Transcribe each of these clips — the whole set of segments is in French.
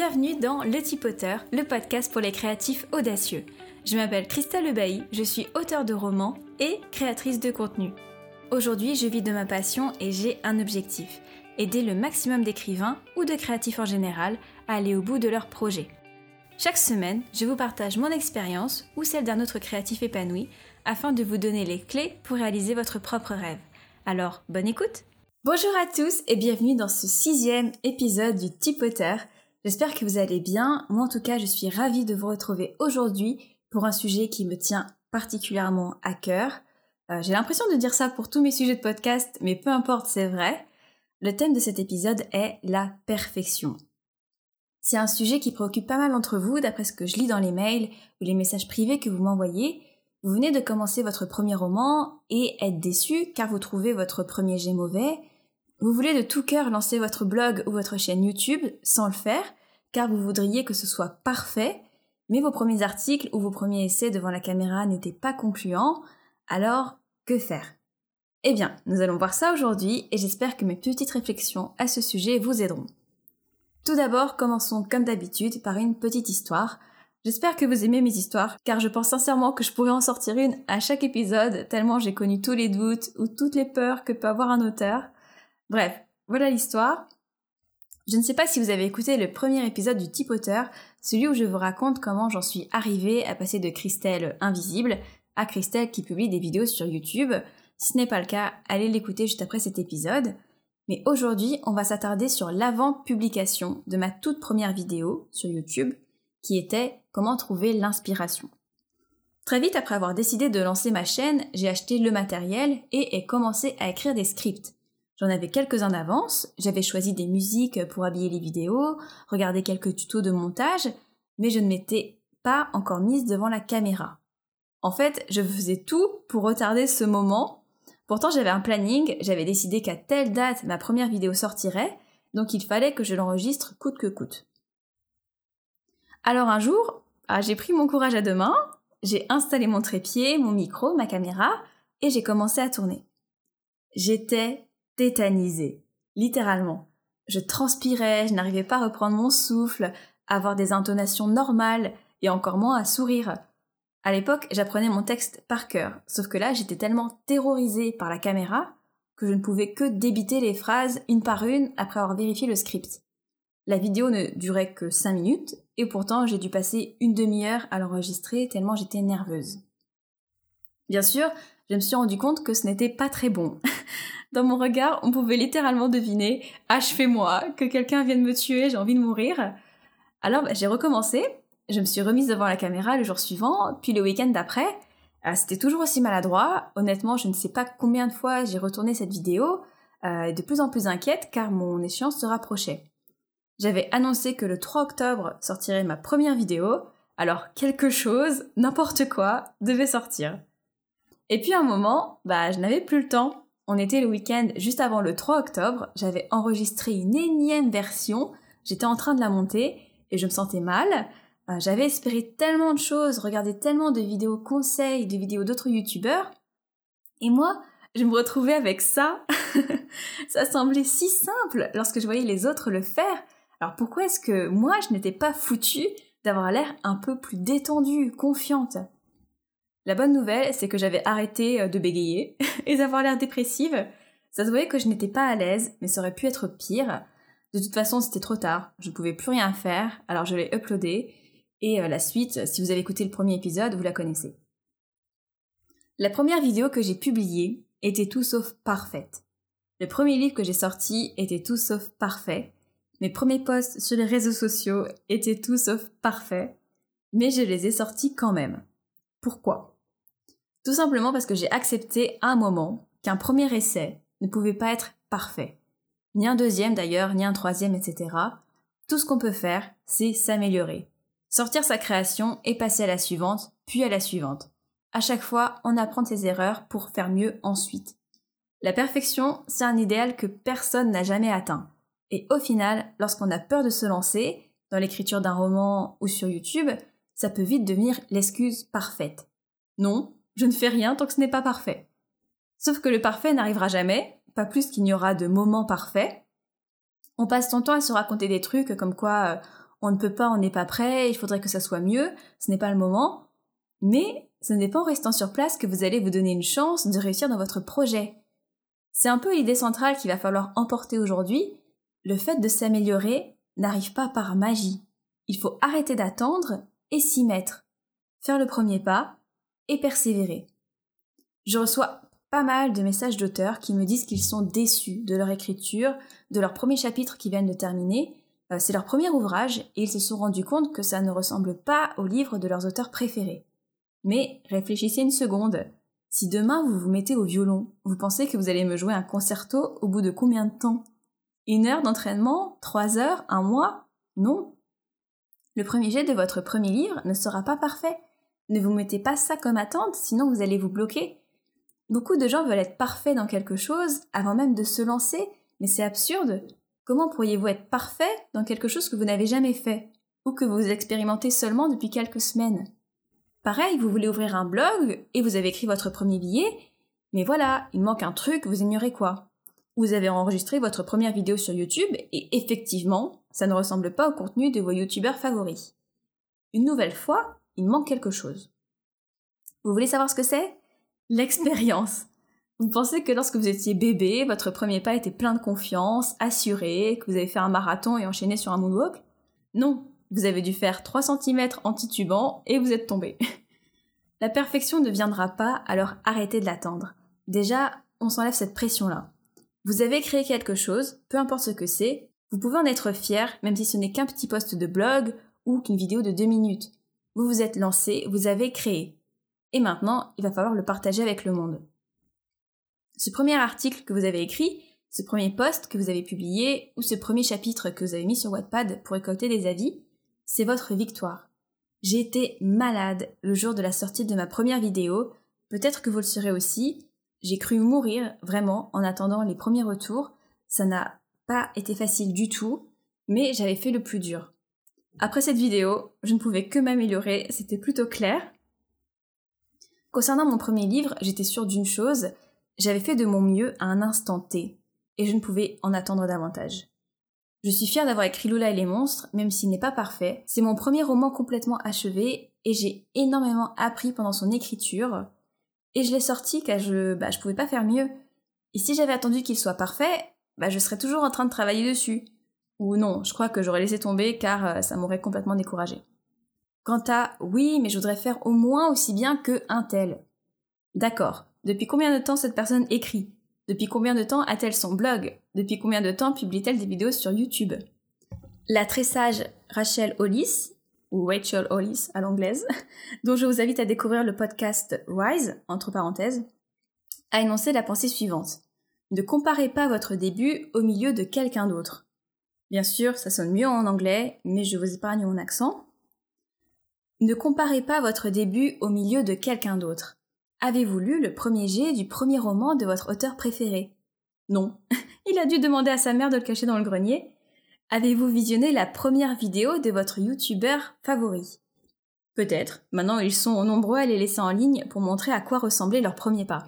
bienvenue dans Le Tipoteur, le podcast pour les créatifs audacieux. Je m'appelle Christelle Lebailly, je suis auteure de romans et créatrice de contenu. Aujourd'hui, je vis de ma passion et j'ai un objectif aider le maximum d'écrivains ou de créatifs en général à aller au bout de leurs projets. Chaque semaine, je vous partage mon expérience ou celle d'un autre créatif épanoui afin de vous donner les clés pour réaliser votre propre rêve. Alors, bonne écoute Bonjour à tous et bienvenue dans ce sixième épisode du Tipoteur. J'espère que vous allez bien. Moi en tout cas, je suis ravie de vous retrouver aujourd'hui pour un sujet qui me tient particulièrement à cœur. Euh, j'ai l'impression de dire ça pour tous mes sujets de podcast, mais peu importe, c'est vrai. Le thème de cet épisode est la perfection. C'est un sujet qui préoccupe pas mal d'entre vous, d'après ce que je lis dans les mails ou les messages privés que vous m'envoyez. Vous venez de commencer votre premier roman et être déçu car vous trouvez votre premier jet mauvais. Vous voulez de tout cœur lancer votre blog ou votre chaîne YouTube sans le faire car vous voudriez que ce soit parfait, mais vos premiers articles ou vos premiers essais devant la caméra n'étaient pas concluants. Alors, que faire? Eh bien, nous allons voir ça aujourd'hui et j'espère que mes petites réflexions à ce sujet vous aideront. Tout d'abord, commençons comme d'habitude par une petite histoire. J'espère que vous aimez mes histoires, car je pense sincèrement que je pourrais en sortir une à chaque épisode, tellement j'ai connu tous les doutes ou toutes les peurs que peut avoir un auteur. Bref, voilà l'histoire. Je ne sais pas si vous avez écouté le premier épisode du type auteur, celui où je vous raconte comment j'en suis arrivée à passer de Christelle invisible à Christelle qui publie des vidéos sur YouTube. Si ce n'est pas le cas, allez l'écouter juste après cet épisode. Mais aujourd'hui, on va s'attarder sur l'avant-publication de ma toute première vidéo sur YouTube, qui était Comment trouver l'inspiration. Très vite après avoir décidé de lancer ma chaîne, j'ai acheté le matériel et ai commencé à écrire des scripts. J'en avais quelques-uns d'avance, j'avais choisi des musiques pour habiller les vidéos, regardé quelques tutos de montage, mais je ne m'étais pas encore mise devant la caméra. En fait, je faisais tout pour retarder ce moment Pourtant, j'avais un planning, j'avais décidé qu'à telle date ma première vidéo sortirait, donc il fallait que je l'enregistre coûte que coûte. Alors un jour, ah, j'ai pris mon courage à deux mains, j'ai installé mon trépied, mon micro, ma caméra, et j'ai commencé à tourner. J'étais tétanisée, littéralement. Je transpirais, je n'arrivais pas à reprendre mon souffle, à avoir des intonations normales, et encore moins à sourire. À l'époque, j'apprenais mon texte par cœur, sauf que là, j'étais tellement terrorisée par la caméra que je ne pouvais que débiter les phrases une par une après avoir vérifié le script. La vidéo ne durait que 5 minutes, et pourtant j'ai dû passer une demi-heure à l'enregistrer tellement j'étais nerveuse. Bien sûr, je me suis rendu compte que ce n'était pas très bon. Dans mon regard, on pouvait littéralement deviner achevez-moi, que quelqu'un vienne me tuer, j'ai envie de mourir. Alors bah, j'ai recommencé, je me suis remise devant la caméra le jour suivant, puis le week-end d'après. Euh, c'était toujours aussi maladroit. Honnêtement, je ne sais pas combien de fois j'ai retourné cette vidéo, euh, de plus en plus inquiète car mon échéance se rapprochait. J'avais annoncé que le 3 octobre sortirait ma première vidéo, alors quelque chose, n'importe quoi, devait sortir. Et puis un moment, bah je n'avais plus le temps. On était le week-end juste avant le 3 octobre, j'avais enregistré une énième version, j'étais en train de la monter et je me sentais mal. Euh, j'avais espéré tellement de choses, regardé tellement de vidéos conseils, de vidéos d'autres youtubeurs. Et moi, je me retrouvais avec ça. ça semblait si simple lorsque je voyais les autres le faire. Alors pourquoi est-ce que moi, je n'étais pas foutue d'avoir l'air un peu plus détendue, confiante? La bonne nouvelle, c'est que j'avais arrêté euh, de bégayer et d'avoir l'air dépressive. Ça se voyait que je n'étais pas à l'aise, mais ça aurait pu être pire. De toute façon, c'était trop tard, je ne pouvais plus rien faire, alors je l'ai uploadé et euh, la suite, si vous avez écouté le premier épisode, vous la connaissez. La première vidéo que j'ai publiée était tout sauf parfaite. Le premier livre que j'ai sorti était tout sauf parfait. Mes premiers posts sur les réseaux sociaux étaient tout sauf parfaits. Mais je les ai sortis quand même. Pourquoi? Tout simplement parce que j'ai accepté à un moment qu'un premier essai ne pouvait pas être parfait. Ni un deuxième d'ailleurs, ni un troisième, etc. Tout ce qu'on peut faire, c'est s'améliorer sortir sa création et passer à la suivante, puis à la suivante. À chaque fois, on apprend ses erreurs pour faire mieux ensuite. La perfection, c'est un idéal que personne n'a jamais atteint. Et au final, lorsqu'on a peur de se lancer, dans l'écriture d'un roman ou sur YouTube, ça peut vite devenir l'excuse parfaite. Non, je ne fais rien tant que ce n'est pas parfait. Sauf que le parfait n'arrivera jamais, pas plus qu'il n'y aura de moments parfaits. On passe son temps à se raconter des trucs comme quoi euh, on ne peut pas, on n'est pas prêt, il faudrait que ça soit mieux, ce n'est pas le moment. Mais ce n'est pas en restant sur place que vous allez vous donner une chance de réussir dans votre projet. C'est un peu l'idée centrale qu'il va falloir emporter aujourd'hui. Le fait de s'améliorer n'arrive pas par magie. Il faut arrêter d'attendre et s'y mettre. Faire le premier pas et persévérer. Je reçois pas mal de messages d'auteurs qui me disent qu'ils sont déçus de leur écriture, de leur premier chapitre qu'ils viennent de terminer. Euh, c'est leur premier ouvrage et ils se sont rendus compte que ça ne ressemble pas au livre de leurs auteurs préférés. Mais réfléchissez une seconde. Si demain vous vous mettez au violon, vous pensez que vous allez me jouer un concerto au bout de combien de temps? Une heure d'entraînement? Trois heures? Un mois? Non. Le premier jet de votre premier livre ne sera pas parfait. Ne vous mettez pas ça comme attente, sinon vous allez vous bloquer. Beaucoup de gens veulent être parfaits dans quelque chose avant même de se lancer, mais c'est absurde. Comment pourriez-vous être parfait dans quelque chose que vous n'avez jamais fait, ou que vous expérimentez seulement depuis quelques semaines? Pareil, vous voulez ouvrir un blog et vous avez écrit votre premier billet, mais voilà, il manque un truc, vous ignorez quoi Vous avez enregistré votre première vidéo sur YouTube et effectivement, ça ne ressemble pas au contenu de vos youtubeurs favoris. Une nouvelle fois, il manque quelque chose. Vous voulez savoir ce que c'est? L'expérience. Vous pensez que lorsque vous étiez bébé, votre premier pas était plein de confiance, assuré, que vous avez fait un marathon et enchaîné sur un moonwalk? Non, vous avez dû faire 3 cm en titubant et vous êtes tombé. La perfection ne viendra pas, alors arrêtez de l'attendre. Déjà, on s'enlève cette pression-là. Vous avez créé quelque chose, peu importe ce que c'est, vous pouvez en être fier, même si ce n'est qu'un petit post de blog ou qu'une vidéo de 2 minutes. Vous vous êtes lancé, vous avez créé. Et maintenant, il va falloir le partager avec le monde. Ce premier article que vous avez écrit, ce premier post que vous avez publié, ou ce premier chapitre que vous avez mis sur Wattpad pour récolter des avis, c'est votre victoire. J'ai été malade le jour de la sortie de ma première vidéo, peut-être que vous le serez aussi. J'ai cru mourir, vraiment, en attendant les premiers retours. Ça n'a facile du tout, mais j'avais fait le plus dur. Après cette vidéo, je ne pouvais que m'améliorer, c'était plutôt clair. Concernant mon premier livre, j'étais sûre d'une chose, j'avais fait de mon mieux à un instant T, et je ne pouvais en attendre davantage. Je suis fière d'avoir écrit Lula et les monstres, même s'il n'est pas parfait. C'est mon premier roman complètement achevé, et j'ai énormément appris pendant son écriture. Et je l'ai sorti car je, bah, je pouvais pas faire mieux. Et si j'avais attendu qu'il soit parfait, bah, je serais toujours en train de travailler dessus. Ou non, je crois que j'aurais laissé tomber car euh, ça m'aurait complètement découragé. Quant à oui, mais je voudrais faire au moins aussi bien que un tel. D'accord. Depuis combien de temps cette personne écrit? Depuis combien de temps a-t-elle son blog? Depuis combien de temps publie-t-elle des vidéos sur YouTube? La très sage Rachel Hollis, ou Rachel Hollis à l'anglaise, dont je vous invite à découvrir le podcast Rise, entre parenthèses, a énoncé la pensée suivante. Ne comparez pas votre début au milieu de quelqu'un d'autre. Bien sûr, ça sonne mieux en anglais, mais je vous épargne mon accent. Ne comparez pas votre début au milieu de quelqu'un d'autre. Avez-vous lu le premier jet du premier roman de votre auteur préféré? Non. Il a dû demander à sa mère de le cacher dans le grenier. Avez-vous visionné la première vidéo de votre youtubeur favori? Peut-être. Maintenant, ils sont nombreux à les laisser en ligne pour montrer à quoi ressemblait leur premier pas.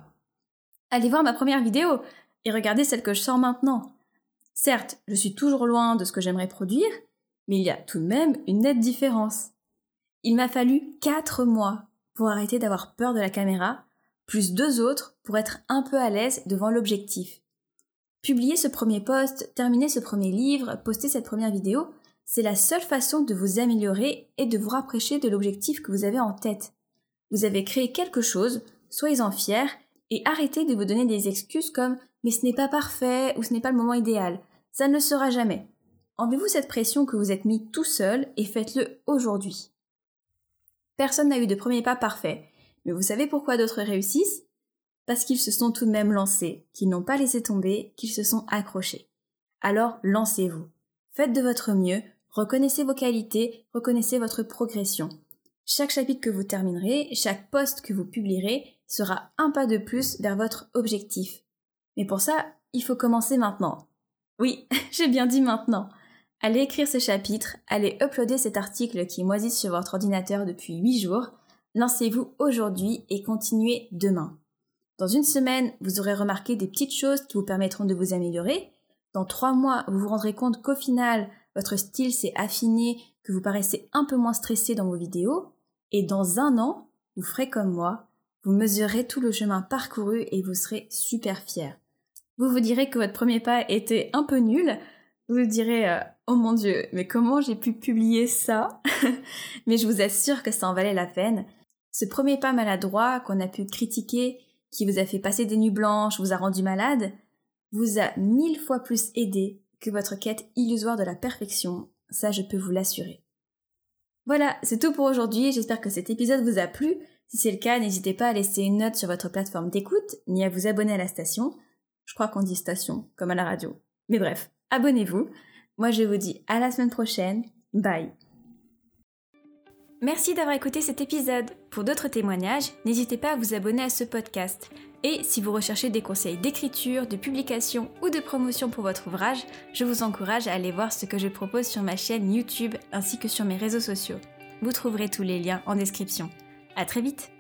Allez voir ma première vidéo et regardez celle que je sors maintenant. Certes, je suis toujours loin de ce que j'aimerais produire, mais il y a tout de même une nette différence. Il m'a fallu 4 mois pour arrêter d'avoir peur de la caméra, plus deux autres pour être un peu à l'aise devant l'objectif. Publier ce premier post, terminer ce premier livre, poster cette première vidéo, c'est la seule façon de vous améliorer et de vous rapprocher de l'objectif que vous avez en tête. Vous avez créé quelque chose, soyez-en fiers et arrêtez de vous donner des excuses comme mais ce n'est pas parfait ou ce n'est pas le moment idéal. Ça ne le sera jamais. Enlevez-vous cette pression que vous êtes mis tout seul et faites-le aujourd'hui. Personne n'a eu de premier pas parfait. Mais vous savez pourquoi d'autres réussissent? Parce qu'ils se sont tout de même lancés, qu'ils n'ont pas laissé tomber, qu'ils se sont accrochés. Alors lancez-vous. Faites de votre mieux, reconnaissez vos qualités, reconnaissez votre progression. Chaque chapitre que vous terminerez, chaque poste que vous publierez sera un pas de plus vers votre objectif. Mais pour ça, il faut commencer maintenant. Oui, j'ai bien dit maintenant. Allez écrire ce chapitre, allez uploader cet article qui moisit sur votre ordinateur depuis 8 jours, lancez-vous aujourd'hui et continuez demain. Dans une semaine, vous aurez remarqué des petites choses qui vous permettront de vous améliorer. Dans trois mois, vous vous rendrez compte qu'au final, votre style s'est affiné, que vous paraissez un peu moins stressé dans vos vidéos, et dans un an, vous ferez comme moi, vous mesurerez tout le chemin parcouru et vous serez super fier. Vous vous direz que votre premier pas était un peu nul, vous vous direz euh, oh mon dieu, mais comment j'ai pu publier ça? Mais je vous assure que ça en valait la peine. Ce premier pas maladroit qu'on a pu critiquer, qui vous a fait passer des nuits blanches, vous a rendu malade, vous a mille fois plus aidé que votre quête illusoire de la perfection, ça je peux vous l'assurer. Voilà, c'est tout pour aujourd'hui, j'espère que cet épisode vous a plu. Si c'est le cas, n'hésitez pas à laisser une note sur votre plateforme d'écoute, ni à vous abonner à la station. Je crois qu'on dit station, comme à la radio. Mais bref, abonnez-vous. Moi je vous dis à la semaine prochaine. Bye. Merci d'avoir écouté cet épisode. Pour d'autres témoignages, n'hésitez pas à vous abonner à ce podcast. Et si vous recherchez des conseils d'écriture, de publication ou de promotion pour votre ouvrage, je vous encourage à aller voir ce que je propose sur ma chaîne YouTube ainsi que sur mes réseaux sociaux. Vous trouverez tous les liens en description. À très vite